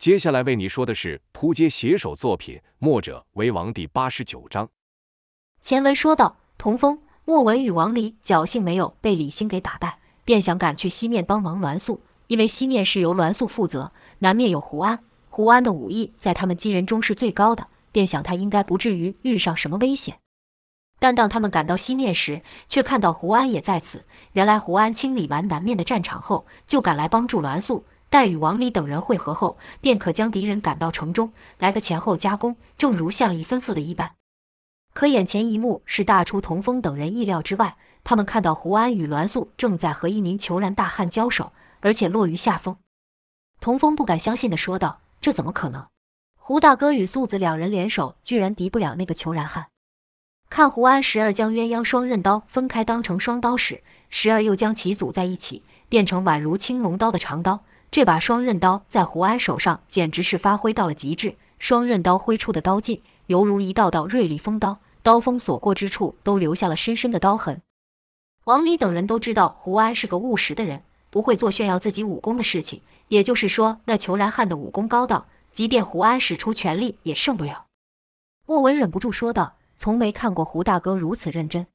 接下来为你说的是扑街写手作品《墨者为王》第八十九章。前文说到，童风、莫文与王离侥幸没有被李欣给打败，便想赶去西面帮忙栾素，因为西面是由栾素负责，南面有胡安，胡安的武艺在他们几人中是最高的，便想他应该不至于遇上什么危险。但当他们赶到西面时，却看到胡安也在此。原来胡安清理完南面的战场后，就赶来帮助栾素。待与王离等人会合后，便可将敌人赶到城中，来个前后夹攻，正如项羽吩咐的一般。可眼前一幕是大出童风等人意料之外，他们看到胡安与栾素正在和一名虬髯大汉交手，而且落于下风。童风不敢相信地说道：“这怎么可能？胡大哥与素子两人联手，居然敌不了那个虬髯汉。”看胡安时而将鸳鸯双刃刀分开当成双刀使，时而又将其组在一起，变成宛如青龙刀的长刀。这把双刃刀在胡安手上简直是发挥到了极致，双刃刀挥出的刀劲犹如一道道锐利锋刀，刀锋所过之处都留下了深深的刀痕。王离等人都知道胡安是个务实的人，不会做炫耀自己武功的事情。也就是说，那裘然汉的武功高到，即便胡安使出全力也胜不了。莫文忍不住说道：“从没看过胡大哥如此认真。”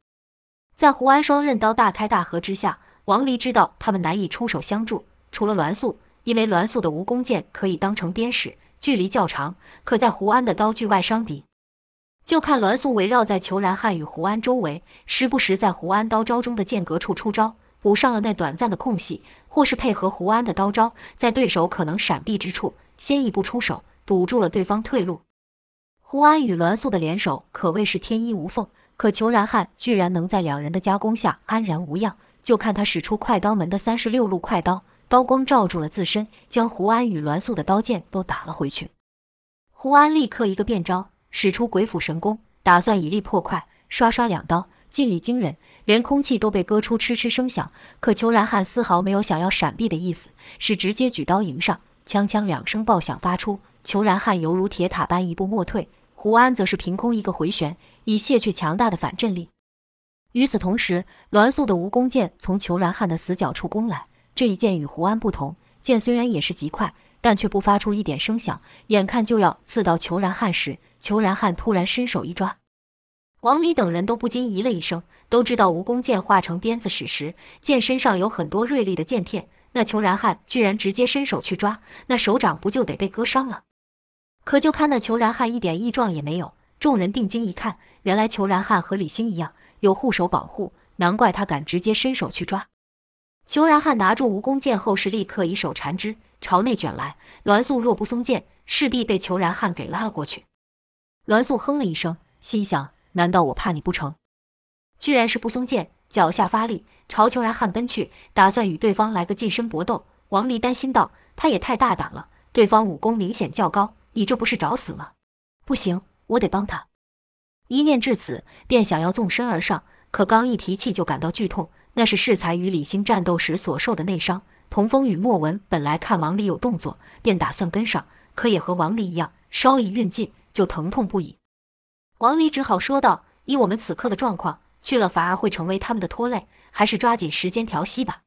在胡安双刃刀大开大合之下，王离知道他们难以出手相助，除了栾素。因为栾素的蜈蚣剑可以当成鞭使，距离较长，可在胡安的刀具外伤敌。就看栾素围绕在裘然汉与胡安周围，时不时在胡安刀招中的间隔处出招，补上了那短暂的空隙；或是配合胡安的刀招，在对手可能闪避之处，先一步出手，堵住了对方退路。胡安与栾素的联手可谓是天衣无缝，可裘然汉居然能在两人的夹攻下安然无恙。就看他使出快刀门的三十六路快刀。刀光照住了自身，将胡安与栾素的刀剑都打了回去。胡安立刻一个变招，使出鬼斧神工，打算以力破快，刷刷两刀，劲力惊人，连空气都被割出嗤嗤声响。可虬髯汉丝毫没有想要闪避的意思，是直接举刀迎上，锵锵两声爆响发出，虬髯汉犹如铁塔般一步莫退，胡安则是凭空一个回旋，以泄去强大的反震力。与此同时，栾素的蜈蚣剑从虬髯汉的死角处攻来。这一剑与胡安不同，剑虽然也是极快，但却不发出一点声响。眼看就要刺到裘然汉时，裘然汉突然伸手一抓，王离等人都不禁咦了一声，都知道蜈蚣剑化成鞭子使时，剑身上有很多锐利的剑片。那裘然汉居然直接伸手去抓，那手掌不就得被割伤了？可就看那裘然汉一点异状也没有。众人定睛一看，原来裘然汉和李欣一样有护手保护，难怪他敢直接伸手去抓。虬髯汉拿住蜈蚣剑后，是立刻以手缠之，朝内卷来。栾素若不松剑，势必被裘然汉给拉了过去。栾素哼了一声，心想：难道我怕你不成？居然是不松剑，脚下发力，朝裘然汉奔去，打算与对方来个近身搏斗。王离担心道：他也太大胆了，对方武功明显较高，你这不是找死吗？不行，我得帮他。一念至此，便想要纵身而上，可刚一提气就感到剧痛。那是适才与李欣战斗时所受的内伤。童风与莫文本来看王离有动作，便打算跟上，可也和王离一样，稍一运劲就疼痛不已。王离只好说道：“以我们此刻的状况，去了反而会成为他们的拖累，还是抓紧时间调息吧。”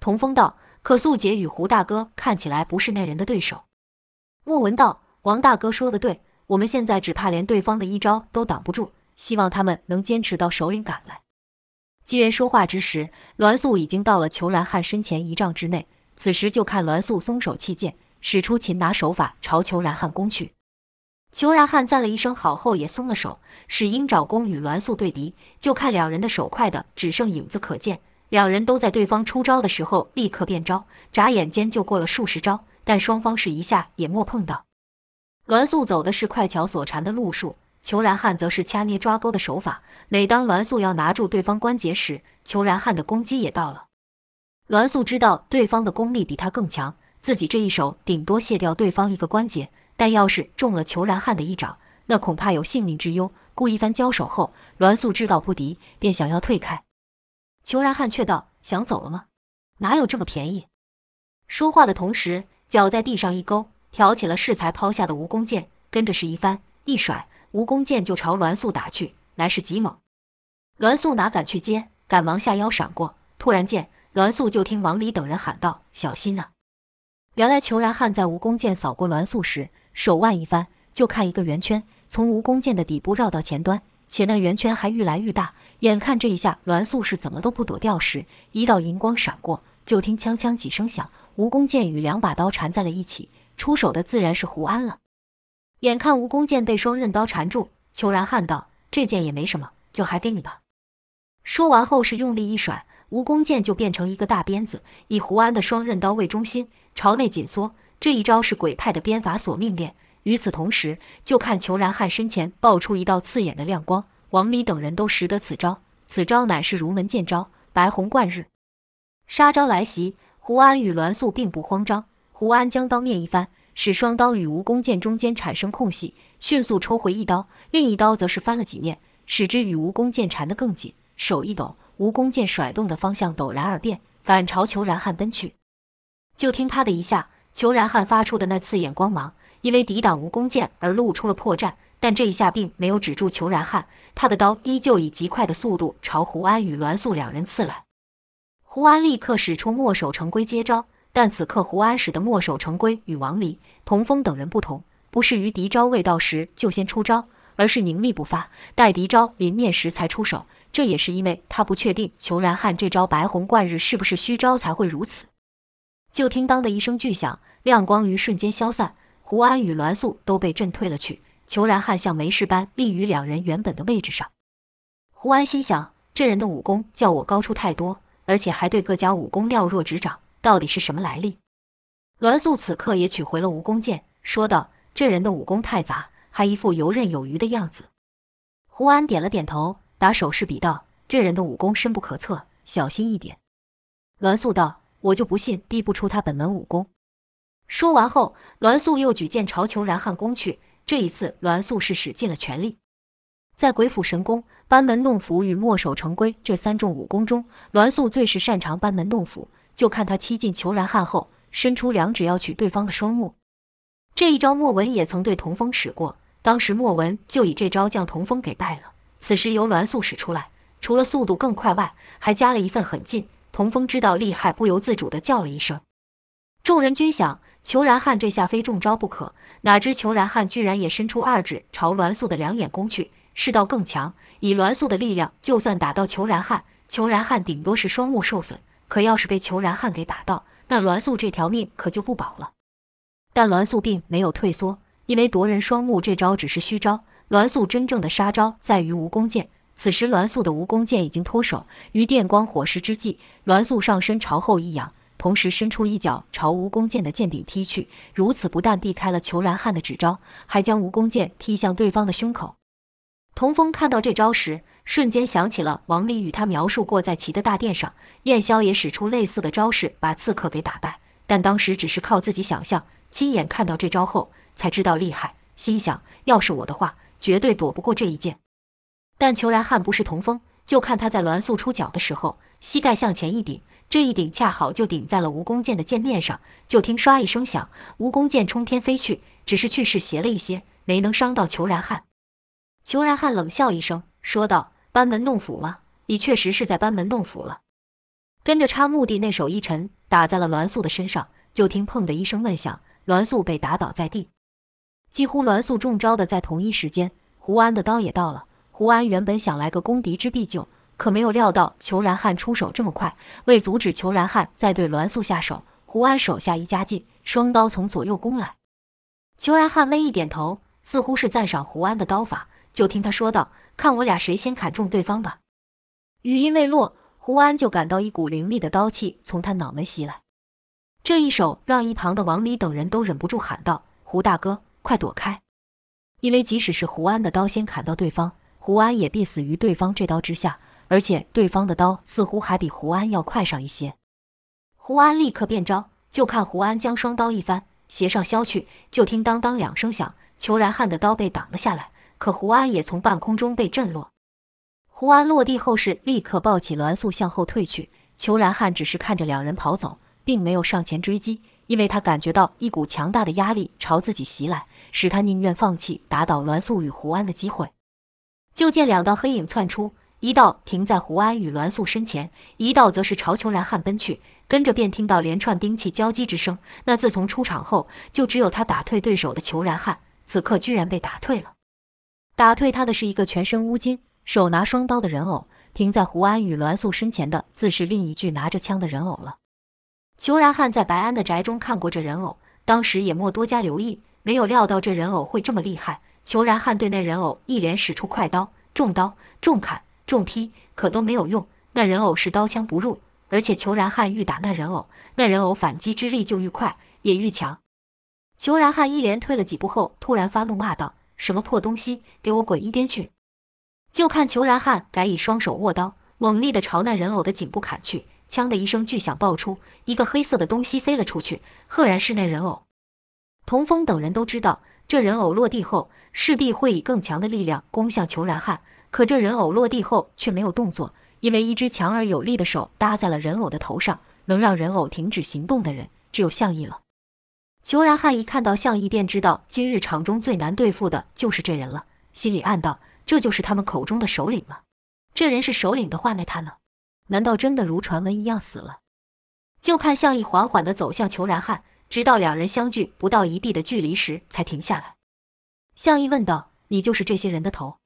童风道：“可素姐与胡大哥看起来不是那人的对手。”莫文道：“王大哥说的对，我们现在只怕连对方的一招都挡不住，希望他们能坚持到首领赶来。”几人说话之时，栾素已经到了裘然汉身前一丈之内。此时就看栾素松手弃剑，使出擒拿手法朝裘然汉攻去。裘然汉赞了一声好后，也松了手，使鹰爪功与栾素对敌。就看两人的手快的只剩影子可见，两人都在对方出招的时候立刻变招，眨眼间就过了数十招，但双方是一下也没碰到。栾素走的是快巧所缠的路数。裘然汉则是掐捏抓钩的手法。每当栾素要拿住对方关节时，裘然汉的攻击也到了。栾素知道对方的功力比他更强，自己这一手顶多卸掉对方一个关节，但要是中了裘然汉的一掌，那恐怕有性命之忧。故一番交手后，栾素知道不敌，便想要退开。裘然汉却道：“想走了吗？哪有这么便宜？”说话的同时，脚在地上一勾，挑起了适才抛下的蜈蚣剑，跟着是一翻一甩。蜈蚣剑就朝栾素打去，来势极猛。栾素哪敢去接，赶忙下腰闪过。突然间，栾素就听王离等人喊道：“小心啊！”原来裘然汉在蜈蚣剑扫过栾素时，手腕一翻，就看一个圆圈从蜈蚣剑的底部绕到前端，且那圆圈还愈来愈大。眼看这一下栾素是怎么都不躲掉时，一道银光闪过，就听锵锵几声响，蜈蚣剑与两把刀缠在了一起。出手的自然是胡安了。眼看蜈蚣剑被双刃刀缠住，裘然汉道：“这剑也没什么，就还给你吧。”说完后是用力一甩，蜈蚣剑就变成一个大鞭子，以胡安的双刃刀为中心，朝内紧缩。这一招是鬼派的鞭法所命练。与此同时，就看裘然汉身前爆出一道刺眼的亮光。王离等人都识得此招，此招乃是如门剑招——白虹贯日。杀招来袭，胡安与栾素并不慌张。胡安将刀面一翻，使双刀与蜈蚣剑中间产生空隙，迅速抽回一刀，另一刀则是翻了几面，使之与蜈蚣剑缠得更紧。手一抖，蜈蚣剑甩动的方向陡然而变，反朝裘然汉奔去。就听啪的一下，裘然汉发出的那刺眼光芒，因为抵挡蜈蚣剑而露出了破绽。但这一下并没有止住裘然汉，他的刀依旧以极快的速度朝胡安与栾素两人刺来。胡安立刻使出墨守成规接招，但此刻胡安使的墨守成规与王离、童风等人不同，不是于敌招未到时就先出招，而是凝力不发，待敌招临面时才出手。这也是因为他不确定裘然汉这招白虹贯日是不是虚招，才会如此。就听当的一声巨响，亮光于瞬间消散，胡安与栾素都被震退了去。裘然汉像没事般立于两人原本的位置上。胡安心想：这人的武功较我高出太多，而且还对各家武功了若指掌，到底是什么来历？栾素此刻也取回了蜈蚣剑，说道：“这人的武功太杂，还一副游刃有余的样子。”胡安点了点头，打手势比道：“这人的武功深不可测，小心一点。”栾素道：“我就不信逼不出他本门武功。”说完后，栾素又举剑朝裘然汉攻去。这一次，栾素是使尽了全力。在鬼斧神工、班门弄斧与墨守成规这三种武功中，栾素最是擅长班门弄斧。就看他欺近裘然汉后，伸出两指要取对方的双目。这一招莫文也曾对童风使过，当时莫文就以这招将童风给败了。此时由栾素使出来，除了速度更快外，还加了一份狠劲。童风知道厉害，不由自主地叫了一声。众人均想。裘然汉这下非中招不可，哪知裘然汉居然也伸出二指朝栾素的两眼攻去，势道更强。以栾素的力量，就算打到裘然汉，裘然汉顶多是双目受损；可要是被裘然汉给打到，那栾素这条命可就不保了。但栾素并没有退缩，因为夺人双目这招只是虚招，栾素真正的杀招在于蜈蚣剑。此时栾素的蜈蚣剑已经脱手，于电光火石之际，栾素上身朝后一仰。同时伸出一脚朝蜈蚣剑的剑柄踢去，如此不但避开了裘然汉的指招，还将蜈蚣剑踢向对方的胸口。童风看到这招时，瞬间想起了王离与他描述过在齐的大殿上，燕霄也使出类似的招式把刺客给打败，但当时只是靠自己想象，亲眼看到这招后才知道厉害，心想要是我的话，绝对躲不过这一剑。但裘然汉不是童风，就看他在栾素出脚的时候，膝盖向前一顶。这一顶恰好就顶在了蜈蚣剑的剑面上，就听唰一声响，蜈蚣剑冲天飞去，只是去势斜了一些，没能伤到裘然汉。裘然汉冷笑一声，说道：“班门弄斧吗？你确实是在班门弄斧了。”跟着插目的那手一沉，打在了栾素的身上，就听砰的一声闷响，栾素被打倒在地。几乎栾素中招的在同一时间，胡安的刀也到了。胡安原本想来个攻敌之必救。可没有料到裘然汉出手这么快，为阻止裘然汉再对栾素下手，胡安手下一加劲，双刀从左右攻来。裘然汉微一点头，似乎是赞赏胡安的刀法。就听他说道：“看我俩谁先砍中对方吧。”语音未落，胡安就感到一股凌厉的刀气从他脑门袭来。这一手让一旁的王离等人都忍不住喊道：“胡大哥，快躲开！”因为即使是胡安的刀先砍到对方，胡安也必死于对方这刀之下。而且对方的刀似乎还比胡安要快上一些，胡安立刻变招，就看胡安将双刀一翻，斜上削去，就听当当两声响，裘然汉的刀被挡了下来，可胡安也从半空中被震落。胡安落地后是立刻抱起栾素向后退去，裘然汉只是看着两人跑走，并没有上前追击，因为他感觉到一股强大的压力朝自己袭来，使他宁愿放弃打倒栾素与胡安的机会。就见两道黑影窜出。一道停在胡安与栾素身前，一道则是朝裘然汉奔去。跟着便听到连串兵器交击之声。那自从出场后，就只有他打退对手的裘然汉，此刻居然被打退了。打退他的是一个全身乌金、手拿双刀的人偶。停在胡安与栾素身前的，自是另一具拿着枪的人偶了。裘然汉在白安的宅中看过这人偶，当时也莫多加留意，没有料到这人偶会这么厉害。裘然汉对那人偶一连使出快刀、重刀、重砍、重劈，可都没有用。那人偶是刀枪不入，而且裘然汉愈打那人偶，那人偶反击之力就愈快，也愈强。裘然汉一连退了几步后，突然发怒骂道：“什么破东西，给我滚一边去！”就看裘然汉改以双手握刀，猛力地朝那人偶的颈部砍去。枪的一声巨响爆出，一个黑色的东西飞了出去，赫然是那人偶。童风等人都知道，这人偶落地后势必会以更强的力量攻向裘然汉。可这人偶落地后却没有动作，因为一只强而有力的手搭在了人偶的头上。能让人偶停止行动的人，只有向义了。裘然汉一看到项义，便知道今日场中最难对付的就是这人了，心里暗道。这就是他们口中的首领了。这人是首领的话，那他呢？难道真的如传闻一样死了？就看项义缓缓地走向裘然汉，直到两人相距不到一臂的距离时才停下来。项义问道：“你就是这些人的头？”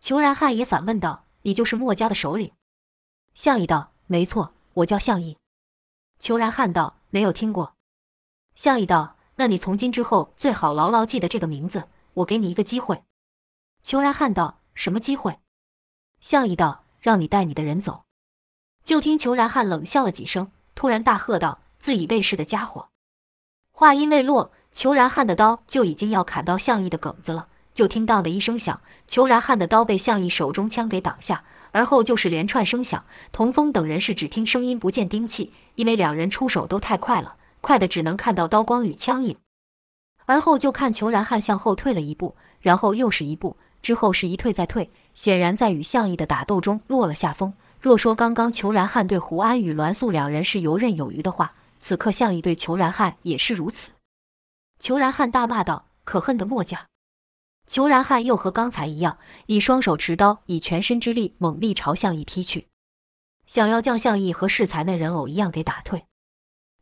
裘然汉也反问道：“你就是墨家的首领？”项义道：“没错，我叫项义。”裘然汉道：“没有听过。”项义道：“那你从今之后最好牢牢记得这个名字。我给你一个机会。”裘然汉道：“什么机会？”项义道：“让你带你的人走。”就听裘然汉冷笑了几声，突然大喝道：“自以为是的家伙！”话音未落，裘然汉的刀就已经要砍到项义的梗子了。就听“当”的一声响，裘然汉的刀被项义手中枪给挡下，而后就是连串声响。童风等人是只听声音不见兵器，因为两人出手都太快了，快的只能看到刀光与枪影。而后就看裘然汉向后退了一步，然后又是一步。之后是一退再退，显然在与项义的打斗中落了下风。若说刚刚裘然汉对胡安与栾素两人是游刃有余的话，此刻项义对裘然汉也是如此。裘然汉大骂道：“可恨的墨家！”裘然汉又和刚才一样，以双手持刀，以全身之力猛力朝项义劈去，想要将项义和适才那人偶一样给打退。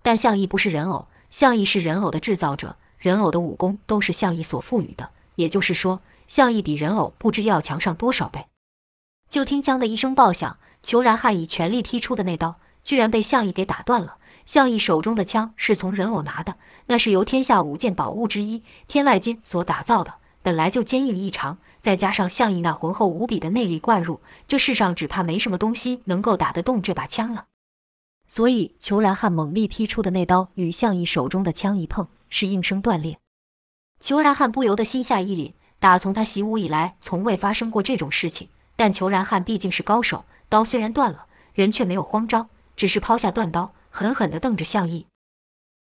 但项义不是人偶，项义是人偶的制造者，人偶的武功都是项义所赋予的，也就是说。项义比人偶不知要强上多少倍，就听“锵”的一声爆响，裘然汉以全力劈出的那刀，居然被项义给打断了。项义手中的枪是从人偶拿的，那是由天下五件宝物之一天外金所打造的，本来就坚硬异常，再加上项义那浑厚无比的内力灌入，这世上只怕没什么东西能够打得动这把枪了。所以，裘然汉猛力劈出的那刀与项义手中的枪一碰，是应声断裂。裘然汉不由得心下一凛。打从他习武以来，从未发生过这种事情。但裘然汉毕竟是高手，刀虽然断了，人却没有慌张，只是抛下断刀，狠狠地瞪着项义。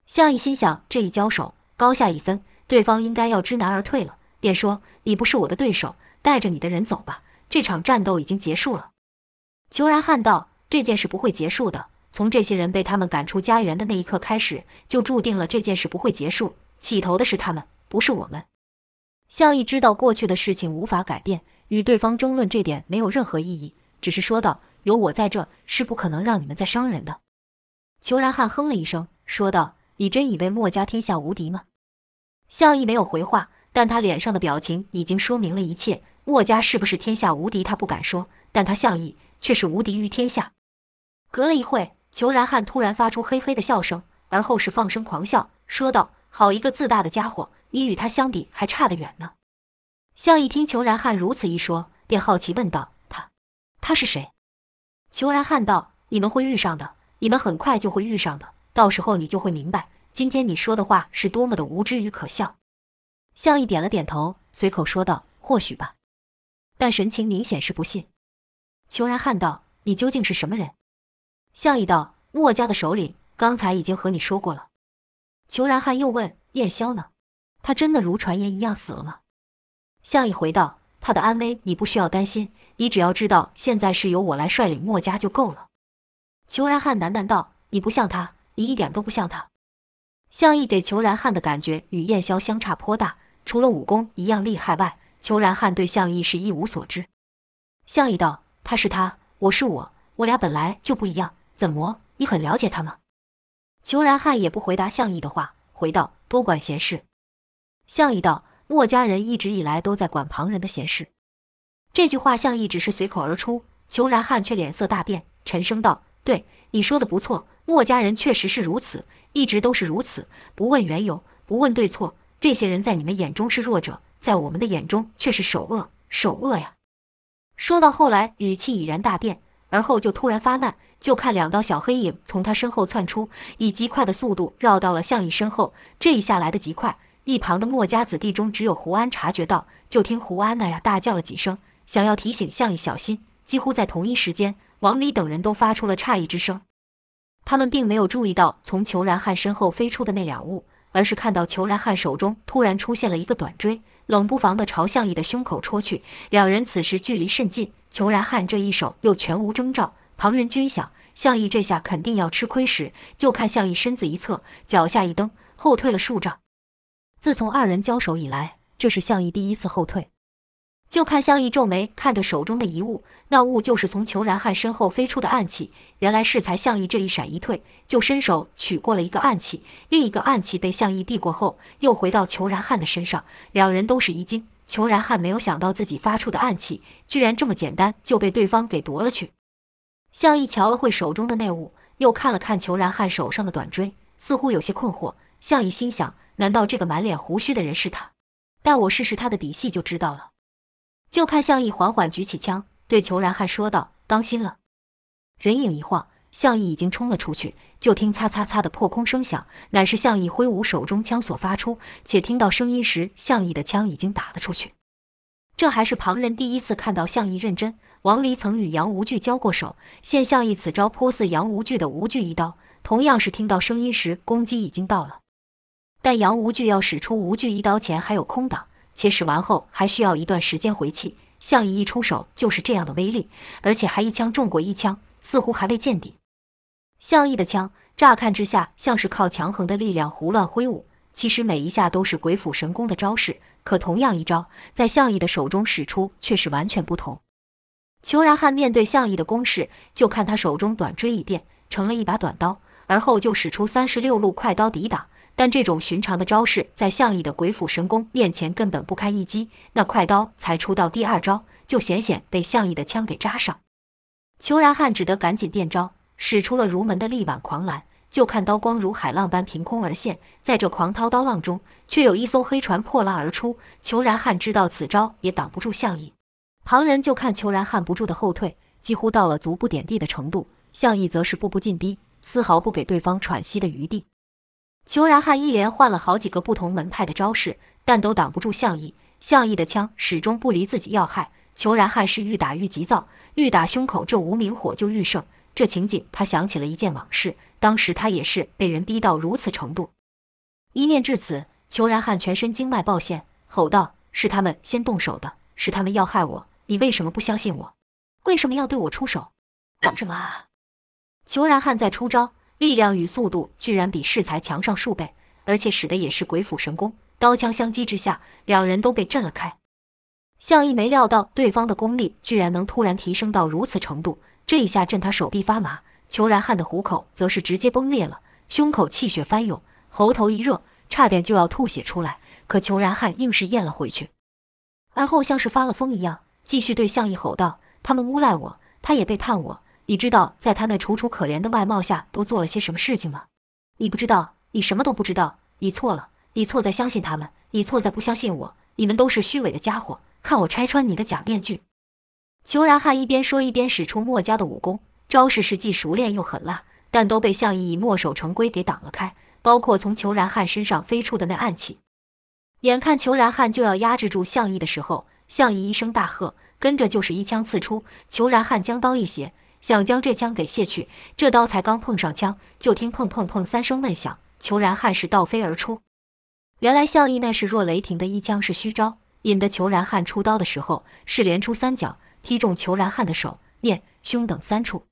项义心想，这一交手，高下一分，对方应该要知难而退了，便说：“你不是我的对手，带着你的人走吧。这场战斗已经结束了。”裘然汉道：“这件事不会结束的。从这些人被他们赶出家园的那一刻开始，就注定了这件事不会结束。起头的是他们，不是我们。”项义知道过去的事情无法改变，与对方争论这点没有任何意义，只是说道：“有我在这，是不可能让你们再伤人的。”裘然汉哼了一声，说道：“你真以为墨家天下无敌吗？”项义没有回话，但他脸上的表情已经说明了一切。墨家是不是天下无敌，他不敢说，但他项义却是无敌于天下。隔了一会，裘然汉突然发出嘿嘿的笑声，而后是放声狂笑，说道：“好一个自大的家伙！”你与他相比还差得远呢。项一听裘然汉如此一说，便好奇问道：“他，他是谁？”裘然汉道：“你们会遇上的，你们很快就会遇上的，到时候你就会明白，今天你说的话是多么的无知与可笑。”项义点了点头，随口说道：“或许吧。”但神情明显是不信。裘然汉道：“你究竟是什么人？”项义道：“墨家的首领，刚才已经和你说过了。”裘然汉又问：“燕霄呢？”他真的如传言一样死了吗？项义回道：“他的安危你不需要担心，你只要知道现在是由我来率领墨家就够了。”裘然汉喃喃道：“你不像他，你一点都不像他。”项义给裘然汉的感觉与燕霄相差颇大，除了武功一样厉害外，裘然汉对项义是一无所知。项义道：“他是他，我是我，我俩本来就不一样，怎么？你很了解他吗？虬髯汉也不回答项羽的话，回道：“多管闲事。”项羽道：“墨家人一直以来都在管旁人的闲事。”这句话项羽只是随口而出，虬髯汉却脸色大变，沉声道：“对，你说的不错，墨家人确实是如此，一直都是如此，不问缘由，不问对错。这些人在你们眼中是弱者，在我们的眼中却是首恶，首恶呀！”说到后来，语气已然大变，而后就突然发难。就看两道小黑影从他身后窜出，以极快的速度绕到了项羽身后。这一下来得极快，一旁的墨家子弟中只有胡安察觉到。就听胡安那呀大叫了几声，想要提醒项羽小心。几乎在同一时间，王离等人都发出了诧异之声。他们并没有注意到从裘然汉身后飞出的那两物，而是看到裘然汉手中突然出现了一个短锥，冷不防地朝项羽的胸口戳去。两人此时距离甚近，裘然汉这一手又全无征兆。旁人均想，项羽这下肯定要吃亏时，就看项羽身子一侧，脚下一蹬，后退了数丈。自从二人交手以来，这是项羽第一次后退。就看项羽皱眉看着手中的一物，那物就是从裘然汉身后飞出的暗器。原来适才项羽这一闪一退，就伸手取过了一个暗器，另一个暗器被项羽避过后，又回到裘然汉的身上。两人都是一惊，裘然汉没有想到自己发出的暗器，居然这么简单就被对方给夺了去。向义瞧了会手中的那物，又看了看裘然汉手上的短锥，似乎有些困惑。向义心想：难道这个满脸胡须的人是他？待我试试他的底细就知道了。就看向义缓缓举起枪，对裘然汉说道：“当心了！”人影一晃，向义已经冲了出去。就听“擦擦擦”的破空声响，乃是向义挥舞手中枪所发出。且听到声音时，向义的枪已经打了出去。这还是旁人第一次看到向义认真。王离曾与杨无惧交过手，现项羽此招颇似杨无惧的无惧一刀，同样是听到声音时攻击已经到了。但杨无惧要使出无惧一刀前还有空档，且使完后还需要一段时间回气。项羽一出手就是这样的威力，而且还一枪中过一枪，似乎还未见底。项羽的枪乍看之下像是靠强横的力量胡乱挥舞，其实每一下都是鬼斧神工的招式。可同样一招，在项羽的手中使出却是完全不同。裘然汉面对项羽的攻势，就看他手中短锥一变，成了一把短刀，而后就使出三十六路快刀抵挡。但这种寻常的招式，在项羽的鬼斧神工面前根本不堪一击。那快刀才出到第二招，就险险被项羽的枪给扎上。裘然汉只得赶紧变招，使出了如门的力挽狂澜。就看刀光如海浪般凭空而现，在这狂涛刀浪中，却有一艘黑船破浪而出。裘然汉知道此招也挡不住项羽，旁人就看裘然汉不住的后退，几乎到了足不点地的程度。向义则是步步进逼，丝毫不给对方喘息的余地。裘然汉一连换了好几个不同门派的招式，但都挡不住向义。向义的枪始终不离自己要害，裘然汉是愈打愈急躁，愈打胸口这无名火就愈盛。这情景，他想起了一件往事。当时他也是被人逼到如此程度。一念至此，裘然汉全身经脉暴现，吼道：“是他们先动手的，是他们要害我！你为什么不相信我？为什么要对我出手？干什么啊？”虬髯汉在出招，力量与速度居然比适才强上数倍，而且使的也是鬼斧神工。刀枪相击之下，两人都被震了开。项羽没料到对方的功力居然能突然提升到如此程度。这一下震他手臂发麻，虬髯汉的虎口则是直接崩裂了，胸口气血翻涌，喉头一热，差点就要吐血出来。可虬髯汉硬是咽了回去，而后像是发了疯一样，继续对项羽吼道：“他们诬赖我，他也背叛我。你知道在他那楚楚可怜的外貌下都做了些什么事情吗？你不知道，你什么都不知道。你错了，你错在相信他们，你错在不相信我。你们都是虚伪的家伙，看我拆穿你的假面具。”裘然汉一边说一边使出墨家的武功，招式是既熟练又狠辣，但都被项羽以墨守成规给挡了开，包括从裘然汉身上飞出的那暗器。眼看裘然汉就要压制住项羽的时候，项羽一声大喝，跟着就是一枪刺出。裘然汉将刀一斜，想将这枪给卸去，这刀才刚碰上枪，就听砰砰砰三声闷响，裘然汉是倒飞而出。原来项羽那是若雷霆的一枪是虚招，引得裘然汉出刀的时候是连出三脚。踢中裘然汉的手、面、胸等三处，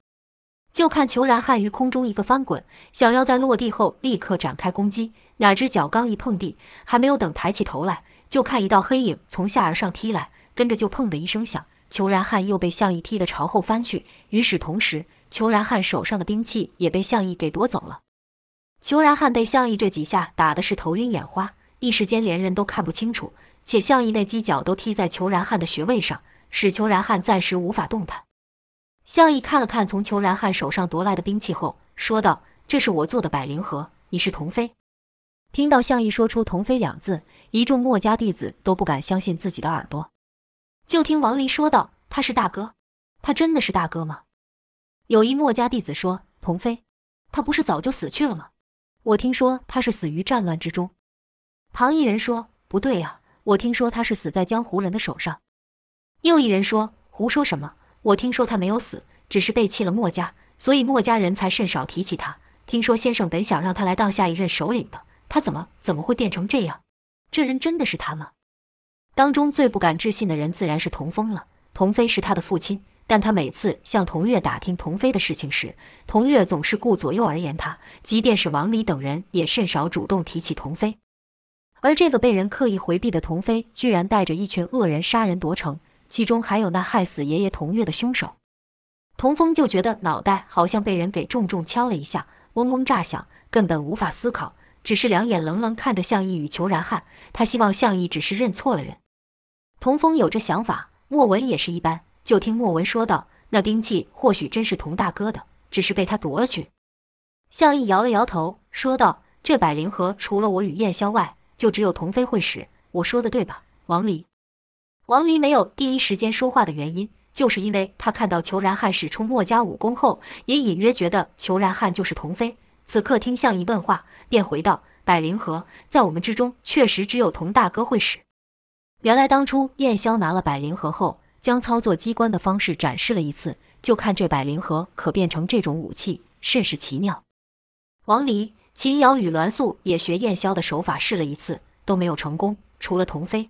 就看裘然汉于空中一个翻滚，想要在落地后立刻展开攻击，哪知脚刚一碰地，还没有等抬起头来，就看一道黑影从下而上踢来，跟着就砰的一声响，裘然汉又被项义踢得朝后翻去。与此同时，裘然汉手上的兵器也被项义给夺走了。裘然汉被项义这几下打的是头晕眼花，一时间连人都看不清楚，且项义那犄角都踢在裘然汉的穴位上，使裘然汉暂时无法动弹。项义看了看从裘然汉手上夺来的兵器后，说道：“这是我做的百灵盒，你是童飞。”听到项羽说出“童飞”两字，一众墨家弟子都不敢相信自己的耳朵。就听王离说道：“他是大哥，他真的是大哥吗？”有一墨家弟子说：“童飞，他不是早就死去了吗？我听说他是死于战乱之中。”旁一人说：“不对呀，我听说他是死在江湖人的手上。”又一人说：“胡说什么？我听说他没有死，只是背弃了墨家，所以墨家人才甚少提起他。听说先生本想让他来当下一任首领的，他怎么怎么会变成这样？这人真的是他吗？”当中最不敢置信的人自然是童风了。童飞是他的父亲。但他每次向童月打听童飞的事情时，童月总是顾左右而言他，即便是王离等人也甚少主动提起童飞。而这个被人刻意回避的童飞，居然带着一群恶人杀人夺城，其中还有那害死爷爷童月的凶手。童风就觉得脑袋好像被人给重重敲了一下，嗡嗡炸响，根本无法思考，只是两眼冷冷看着向义与裘然汉。他希望向义只是认错了人。童风有这想法，莫文也是一般。就听莫文说道：“那兵器或许真是童大哥的，只是被他夺了去。”向义摇了摇头，说道：“这百灵盒除了我与燕霄外，就只有童飞会使。我说的对吧，王离？”王离没有第一时间说话的原因，就是因为他看到裘然汉使出墨家武功后，也隐约觉得裘然汉就是童飞。此刻听项羽问话，便回道：“百灵盒在我们之中，确实只有童大哥会使。”原来当初燕霄拿了百灵盒后，将操作机关的方式展示了一次，就看这百灵盒可变成这种武器，甚是奇妙。王离、秦瑶与栾素也学燕霄的手法试了一次，都没有成功，除了童飞。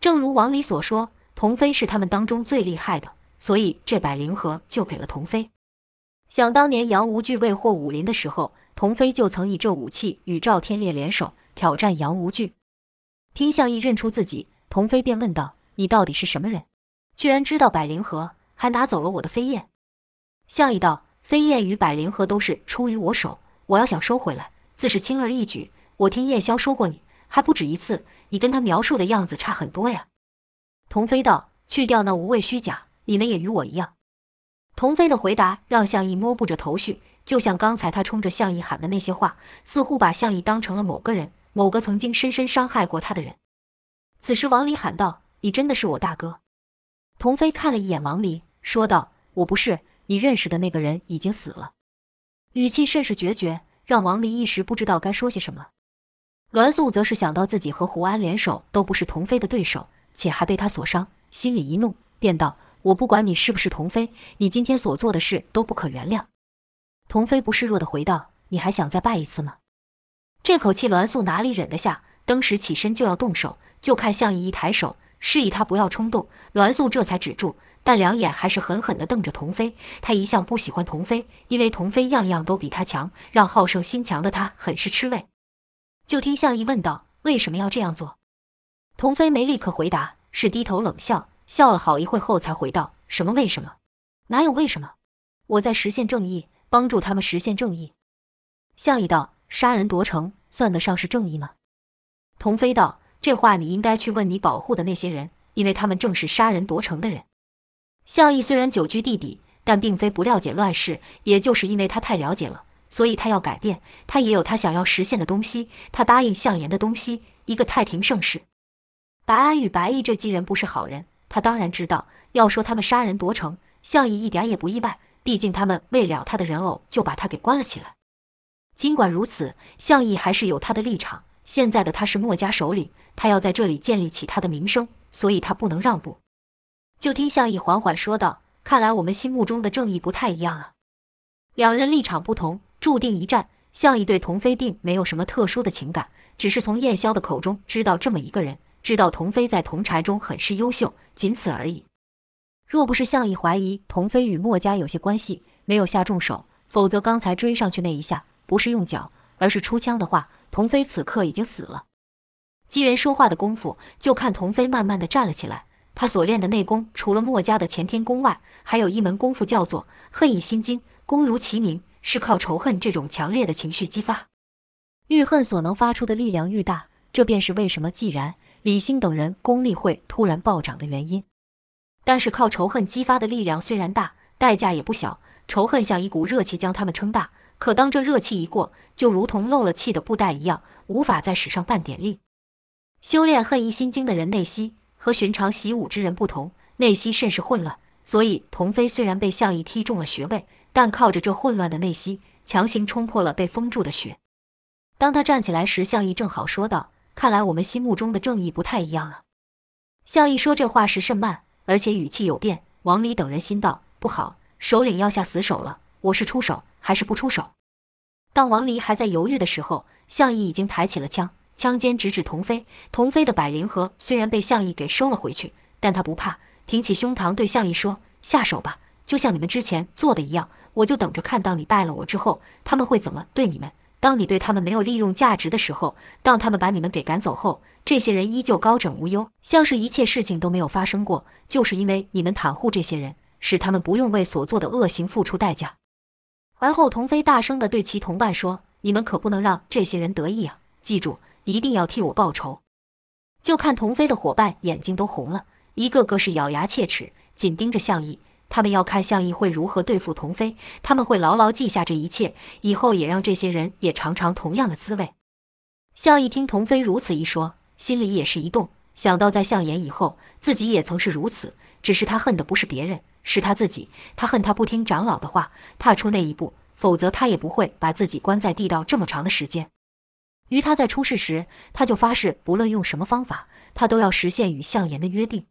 正如王离所说，童飞是他们当中最厉害的，所以这百灵盒就给了童飞。想当年杨无惧未获武林的时候，童飞就曾以这武器与赵天烈联手挑战杨无惧。听向义认出自己，童飞便问道：“你到底是什么人？”居然知道百灵盒，还拿走了我的飞燕。项羽道：“飞燕与百灵盒都是出于我手，我要想收回来，自是轻而易举。我听燕霄说过你，还不止一次，你跟他描述的样子差很多呀。”童飞道：“去掉那无谓虚假，你们也与我一样。”童飞的回答让项羽摸不着头绪，就像刚才他冲着项羽喊的那些话，似乎把项羽当成了某个人，某个曾经深深伤害过他的人。此时王离喊道：“你真的是我大哥？”童飞看了一眼王离，说道：“我不是，你认识的那个人已经死了。”语气甚是决绝，让王离一时不知道该说些什么。栾素则是想到自己和胡安联手都不是童飞的对手，且还被他所伤，心里一怒，便道：“我不管你是不是童飞，你今天所做的事都不可原谅。”童飞不示弱地回道：“你还想再拜一次吗？”这口气栾素哪里忍得下，登时起身就要动手，就看向义一抬手。示意他不要冲动，栾素这才止住，但两眼还是狠狠地瞪着童飞。他一向不喜欢童飞，因为童飞样样都比他强，让好胜心强的他很是吃味。就听向义问道：“为什么要这样做？”童飞没立刻回答，是低头冷笑，笑了好一会后才回道：“什么为什么？哪有为什么？我在实现正义，帮助他们实现正义。”项羽道：“杀人夺城，算得上是正义吗？”童飞道。这话你应该去问你保护的那些人，因为他们正是杀人夺城的人。项羽虽然久居地底，但并非不了解乱世，也就是因为他太了解了，所以他要改变。他也有他想要实现的东西，他答应项燕的东西，一个太平盛世。白安与白毅这几人不是好人，他当然知道。要说他们杀人夺城，项羽一点也不意外，毕竟他们为了他的人偶就把他给关了起来。尽管如此，项羽还是有他的立场。现在的他是墨家首领，他要在这里建立起他的名声，所以他不能让步。就听项羽缓缓说道：“看来我们心目中的正义不太一样啊。”两人立场不同，注定一战。项羽对童飞并没有什么特殊的情感，只是从燕霄的口中知道这么一个人，知道童飞在同柴中很是优秀，仅此而已。若不是向义怀疑童飞与墨家有些关系，没有下重手，否则刚才追上去那一下不是用脚，而是出枪的话。童飞此刻已经死了。机缘说话的功夫，就看童飞慢慢的站了起来，他所练的内功，除了墨家的乾天功外，还有一门功夫叫做恨意心经，功如其名，是靠仇恨这种强烈的情绪激发。愈恨所能发出的力量愈大，这便是为什么既然李欣等人功力会突然暴涨的原因。但是靠仇恨激发的力量虽然大，代价也不小。仇恨像一股热气将他们撑大，可当这热气一过，就如同漏了气的布袋一样，无法再使上半点力。修炼恨意心经的人内息。和寻常习武之人不同，内息甚是混乱，所以童飞虽然被项羽踢中了穴位，但靠着这混乱的内息，强行冲破了被封住的穴。当他站起来时，项羽正好说道：“看来我们心目中的正义不太一样啊。”项羽说这话时甚慢，而且语气有变。王离等人心道：“不好，首领要下死手了。我是出手还是不出手？”当王离还在犹豫的时候，项羽已经抬起了枪。枪尖直指童飞，童飞的百灵盒虽然被项羽给收了回去，但他不怕，挺起胸膛对项羽说：“下手吧，就像你们之前做的一样，我就等着看，到你败了我之后，他们会怎么对你们。当你对他们没有利用价值的时候，当他们把你们给赶走后，这些人依旧高枕无忧，像是一切事情都没有发生过，就是因为你们袒护这些人，使他们不用为所做的恶行付出代价。”而后，童飞大声地对其同伴说：“你们可不能让这些人得意啊！记住。”一定要替我报仇！就看童飞的伙伴眼睛都红了，一个个是咬牙切齿，紧盯着项义。他们要看项羽会如何对付童飞，他们会牢牢记下这一切，以后也让这些人也尝尝同样的滋味。项羽听童飞如此一说，心里也是一动，想到在项燕以后，自己也曾是如此，只是他恨的不是别人，是他自己。他恨他不听长老的话，踏出那一步，否则他也不会把自己关在地道这么长的时间。于他在出事时，他就发誓，不论用什么方法，他都要实现与项燕的约定。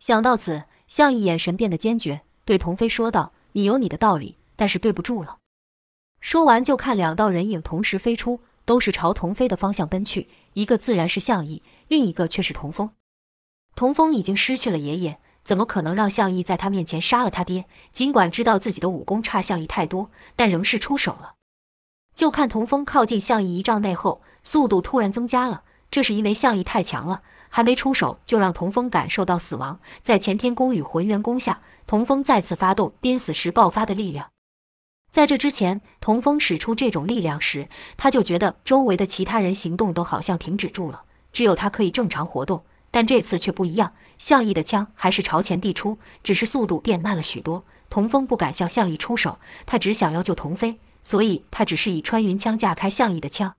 想到此，向义眼神变得坚决，对童飞说道：“你有你的道理，但是对不住了。”说完，就看两道人影同时飞出，都是朝童飞的方向奔去。一个自然是向义，另一个却是童风。童风已经失去了爷爷，怎么可能让向义在他面前杀了他爹？尽管知道自己的武功差向义太多，但仍是出手了。就看童风靠近向义一丈内后，速度突然增加了。这是因为向义太强了，还没出手就让童风感受到死亡。在干天宫与浑元宫下，童风再次发动濒死时爆发的力量。在这之前，童风使出这种力量时，他就觉得周围的其他人行动都好像停止住了，只有他可以正常活动。但这次却不一样，向义的枪还是朝前递出，只是速度变慢了许多。童风不敢向向义出手，他只想要救童飞。所以他只是以穿云枪架开向义的枪，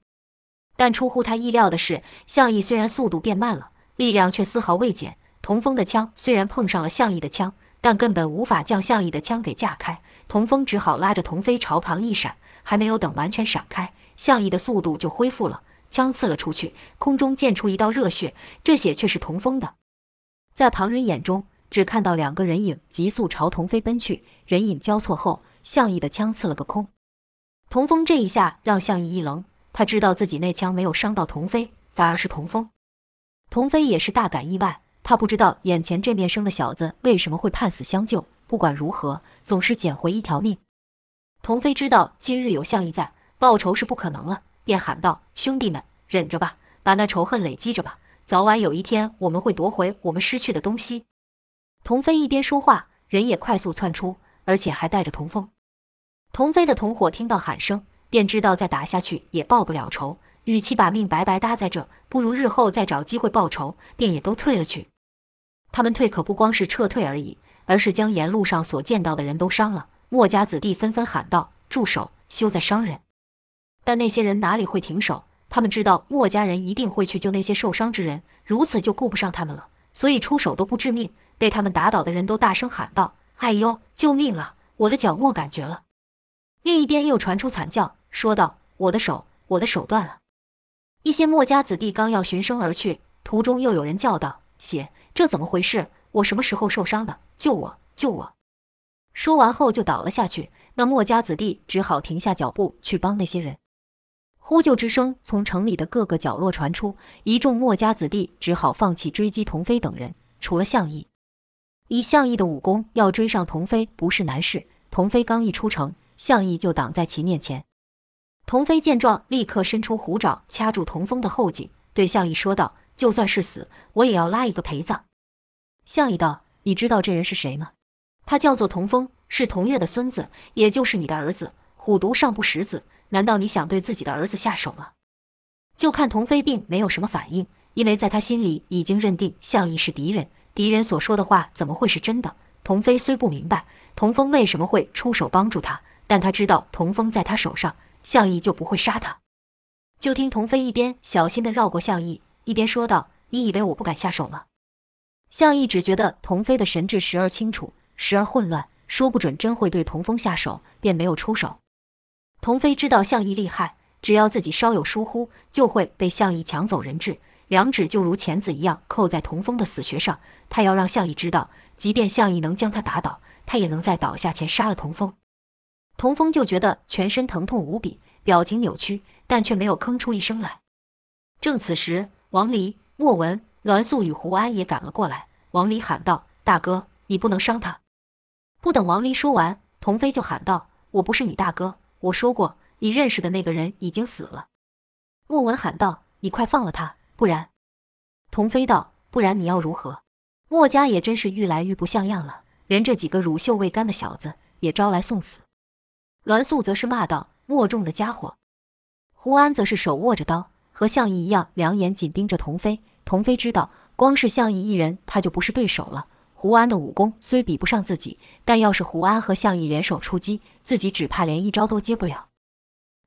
但出乎他意料的是，向义虽然速度变慢了，力量却丝毫未减。童风的枪虽然碰上了向义的枪，但根本无法将向义的枪给架开。童风只好拉着童飞朝旁一闪，还没有等完全闪开，向义的速度就恢复了，枪刺了出去，空中溅出一道热血，这血却是童风的。在旁人眼中，只看到两个人影急速朝童飞奔去，人影交错后，向义的枪刺了个空。童风这一下让向义一愣，他知道自己那枪没有伤到童飞，反而是童风。童飞也是大感意外，他不知道眼前这面生的小子为什么会判死相救。不管如何，总是捡回一条命。童飞知道今日有项羽在，报仇是不可能了，便喊道：“兄弟们，忍着吧，把那仇恨累积着吧，早晚有一天我们会夺回我们失去的东西。”童飞一边说话，人也快速窜出，而且还带着童风。童飞的同伙听到喊声，便知道再打下去也报不了仇，与其把命白白搭在这，不如日后再找机会报仇，便也都退了去。他们退可不光是撤退而已，而是将沿路上所见到的人都伤了。墨家子弟纷纷喊道：“住手，休再伤人！”但那些人哪里会停手？他们知道墨家人一定会去救那些受伤之人，如此就顾不上他们了，所以出手都不致命。被他们打倒的人都大声喊道：“哎呦，救命啊！我的脚没感觉了。”另一边又传出惨叫，说道：“我的手，我的手断了。”一些墨家子弟刚要循声而去，途中又有人叫道：“血，这怎么回事？我什么时候受伤的？救我，救我！”说完后就倒了下去。那墨家子弟只好停下脚步去帮那些人。呼救之声从城里的各个角落传出，一众墨家子弟只好放弃追击童飞等人。除了项羽，以项羽的武功，要追上童飞不是难事。童飞刚一出城。项羽就挡在其面前，童飞见状，立刻伸出虎爪掐住童风的后颈，对项羽说道：“就算是死，我也要拉一个陪葬。”向义道：“你知道这人是谁吗？他叫做童风，是童月的孙子，也就是你的儿子。虎毒尚不食子，难道你想对自己的儿子下手了？”就看童飞并没有什么反应，因为在他心里已经认定向义是敌人，敌人所说的话怎么会是真的？童飞虽不明白童风为什么会出手帮助他，但他知道童风在他手上，向义就不会杀他。就听童飞一边小心地绕过向义，一边说道：“你以为我不敢下手吗？”向义只觉得童飞的神智时而清楚，时而混乱，说不准真会对童风下手，便没有出手。童飞知道向义厉害，只要自己稍有疏忽，就会被向义抢走人质，两指就如钳子一样扣在童风的死穴上。他要让向义知道，即便向义能将他打倒，他也能在倒下前杀了童风。童风就觉得全身疼痛无比，表情扭曲，但却没有吭出一声来。正此时，王离、莫文。栾素与胡安也赶了过来。王离喊道：“大哥，你不能伤他！”不等王离说完，童飞就喊道：“我不是你大哥，我说过，你认识的那个人已经死了。”莫文喊道：“你快放了他，不然……”童飞道：“不然你要如何？”莫家也真是愈来愈不像样了，连这几个乳臭未干的小子也招来送死。栾素则是骂道：“莫众的家伙！”胡安则是手握着刀，和向义一样，两眼紧盯着童飞。童飞知道，光是向义一人，他就不是对手了。胡安的武功虽比不上自己，但要是胡安和向义联手出击，自己只怕连一招都接不了。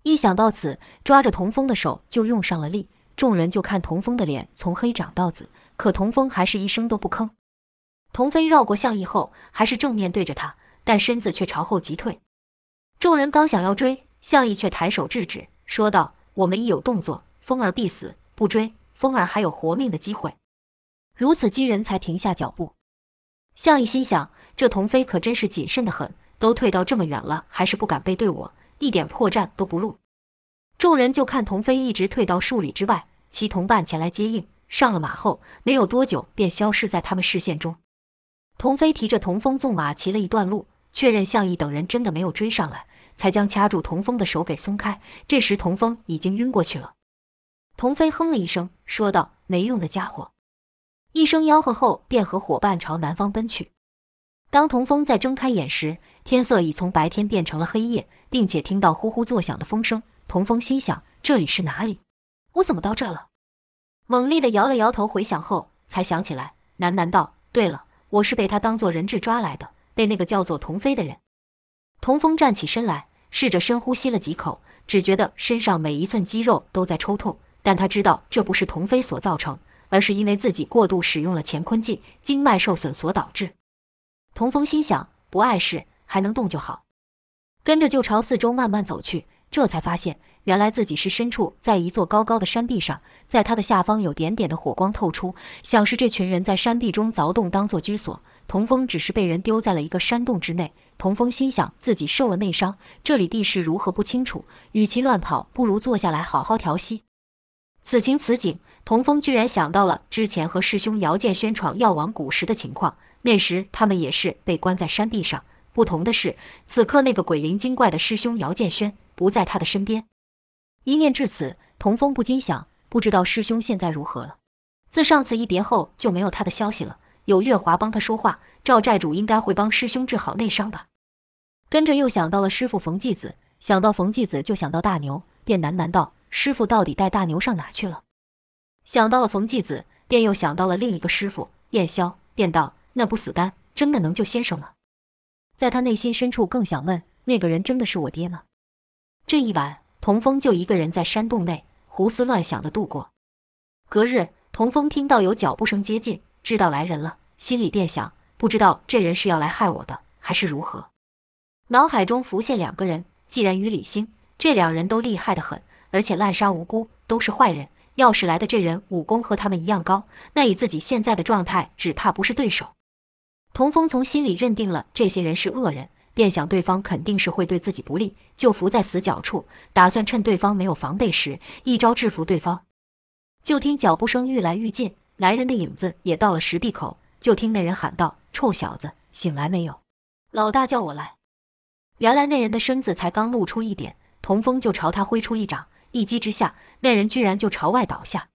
一想到此，抓着童风的手就用上了力。众人就看童风的脸从黑长到紫，可童风还是一声都不吭。童飞绕过向义后，还是正面对着他，但身子却朝后急退。众人刚想要追，向义却抬手制止，说道：“我们一有动作，风儿必死；不追。”风儿还有活命的机会，如此几人才停下脚步。向义心想：这童飞可真是谨慎得很，都退到这么远了，还是不敢背对我，一点破绽都不露。众人就看童飞一直退到数里之外，其同伴前来接应，上了马后，没有多久便消失在他们视线中。童飞提着童风纵马骑了一段路，确认向义等人真的没有追上来，才将掐住童风的手给松开。这时童风已经晕过去了。童飞哼了一声，说道：“没用的家伙！”一声吆喝后，便和伙伴朝南方奔去。当童风再睁开眼时，天色已从白天变成了黑夜，并且听到呼呼作响的风声。童风心想：“这里是哪里？我怎么到这了？”猛力地摇了摇头，回想后才想起来，喃喃道：“对了，我是被他当做人质抓来的，被那个叫做童飞的人。”童风站起身来，试着深呼吸了几口，只觉得身上每一寸肌肉都在抽痛。但他知道这不是童飞所造成，而是因为自己过度使用了乾坤镜，经脉受损所导致。童峰心想：不碍事，还能动就好。跟着就朝四周慢慢走去，这才发现原来自己是身处在一座高高的山壁上，在它的下方有点点的火光透出，像是这群人在山壁中凿洞当做居所。童峰只是被人丢在了一个山洞之内。童风心想自己受了内伤，这里地势如何不清楚，与其乱跑，不如坐下来好好调息。此情此景，童风居然想到了之前和师兄姚建轩闯药王谷时的情况。那时他们也是被关在山壁上，不同的是，此刻那个鬼灵精怪的师兄姚建轩不在他的身边。一念至此，童风不禁想：不知道师兄现在如何了。自上次一别后，就没有他的消息了。有月华帮他说话，赵寨主应该会帮师兄治好内伤吧。跟着又想到了师傅冯继子，想到冯继子就想到大牛，便喃喃道。师傅到底带大牛上哪去了？想到了冯继子，便又想到了另一个师傅燕霄，便道：“那不死丹真的能救先生吗？”在他内心深处更想问：那个人真的是我爹吗？这一晚，童风就一个人在山洞内胡思乱想地度过。隔日，童风听到有脚步声接近，知道来人了，心里便想：不知道这人是要来害我的，还是如何？脑海中浮现两个人，既然与李兴，这两人都厉害得很。而且滥杀无辜，都是坏人。要是来的这人武功和他们一样高，那以自己现在的状态，只怕不是对手。童风从心里认定了这些人是恶人，便想对方肯定是会对自己不利，就伏在死角处，打算趁对方没有防备时，一招制服对方。就听脚步声愈来愈近，来人的影子也到了石壁口。就听那人喊道：“臭小子，醒来没有？老大叫我来。”原来那人的身子才刚露出一点，童风就朝他挥出一掌。一击之下，那人居然就朝外倒下。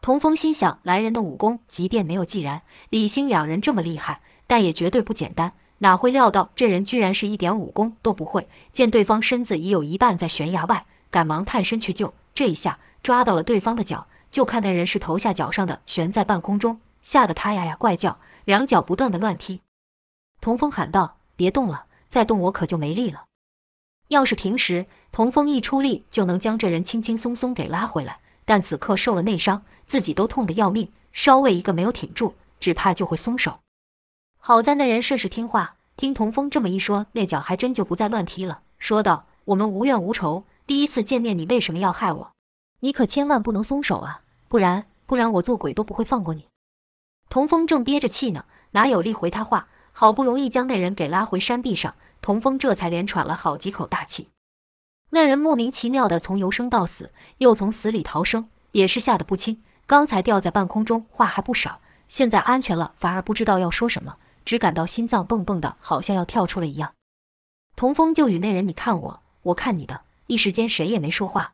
童风心想，来人的武功即便没有既然、李兴两人这么厉害，但也绝对不简单。哪会料到这人居然是一点武功都不会？见对方身子已有一半在悬崖外，赶忙探身去救。这一下抓到了对方的脚，就看那人是头下脚上的悬在半空中，吓得他呀呀怪叫，两脚不断的乱踢。童风喊道：“别动了，再动我可就没力了。”要是平时，童风一出力就能将这人轻轻松松给拉回来，但此刻受了内伤。自己都痛得要命，稍微一个没有挺住，只怕就会松手。好在那人甚是听话，听童风这么一说，那脚还真就不再乱踢了，说道：“我们无怨无仇，第一次见面，你为什么要害我？你可千万不能松手啊，不然不然我做鬼都不会放过你。”童风正憋着气呢，哪有力回他话？好不容易将那人给拉回山壁上，童风这才连喘了好几口大气。那人莫名其妙的从由生到死，又从死里逃生，也是吓得不轻。刚才吊在半空中，话还不少，现在安全了，反而不知道要说什么，只感到心脏蹦蹦的，好像要跳出来一样。童风就与那人你看我，我看你的，一时间谁也没说话。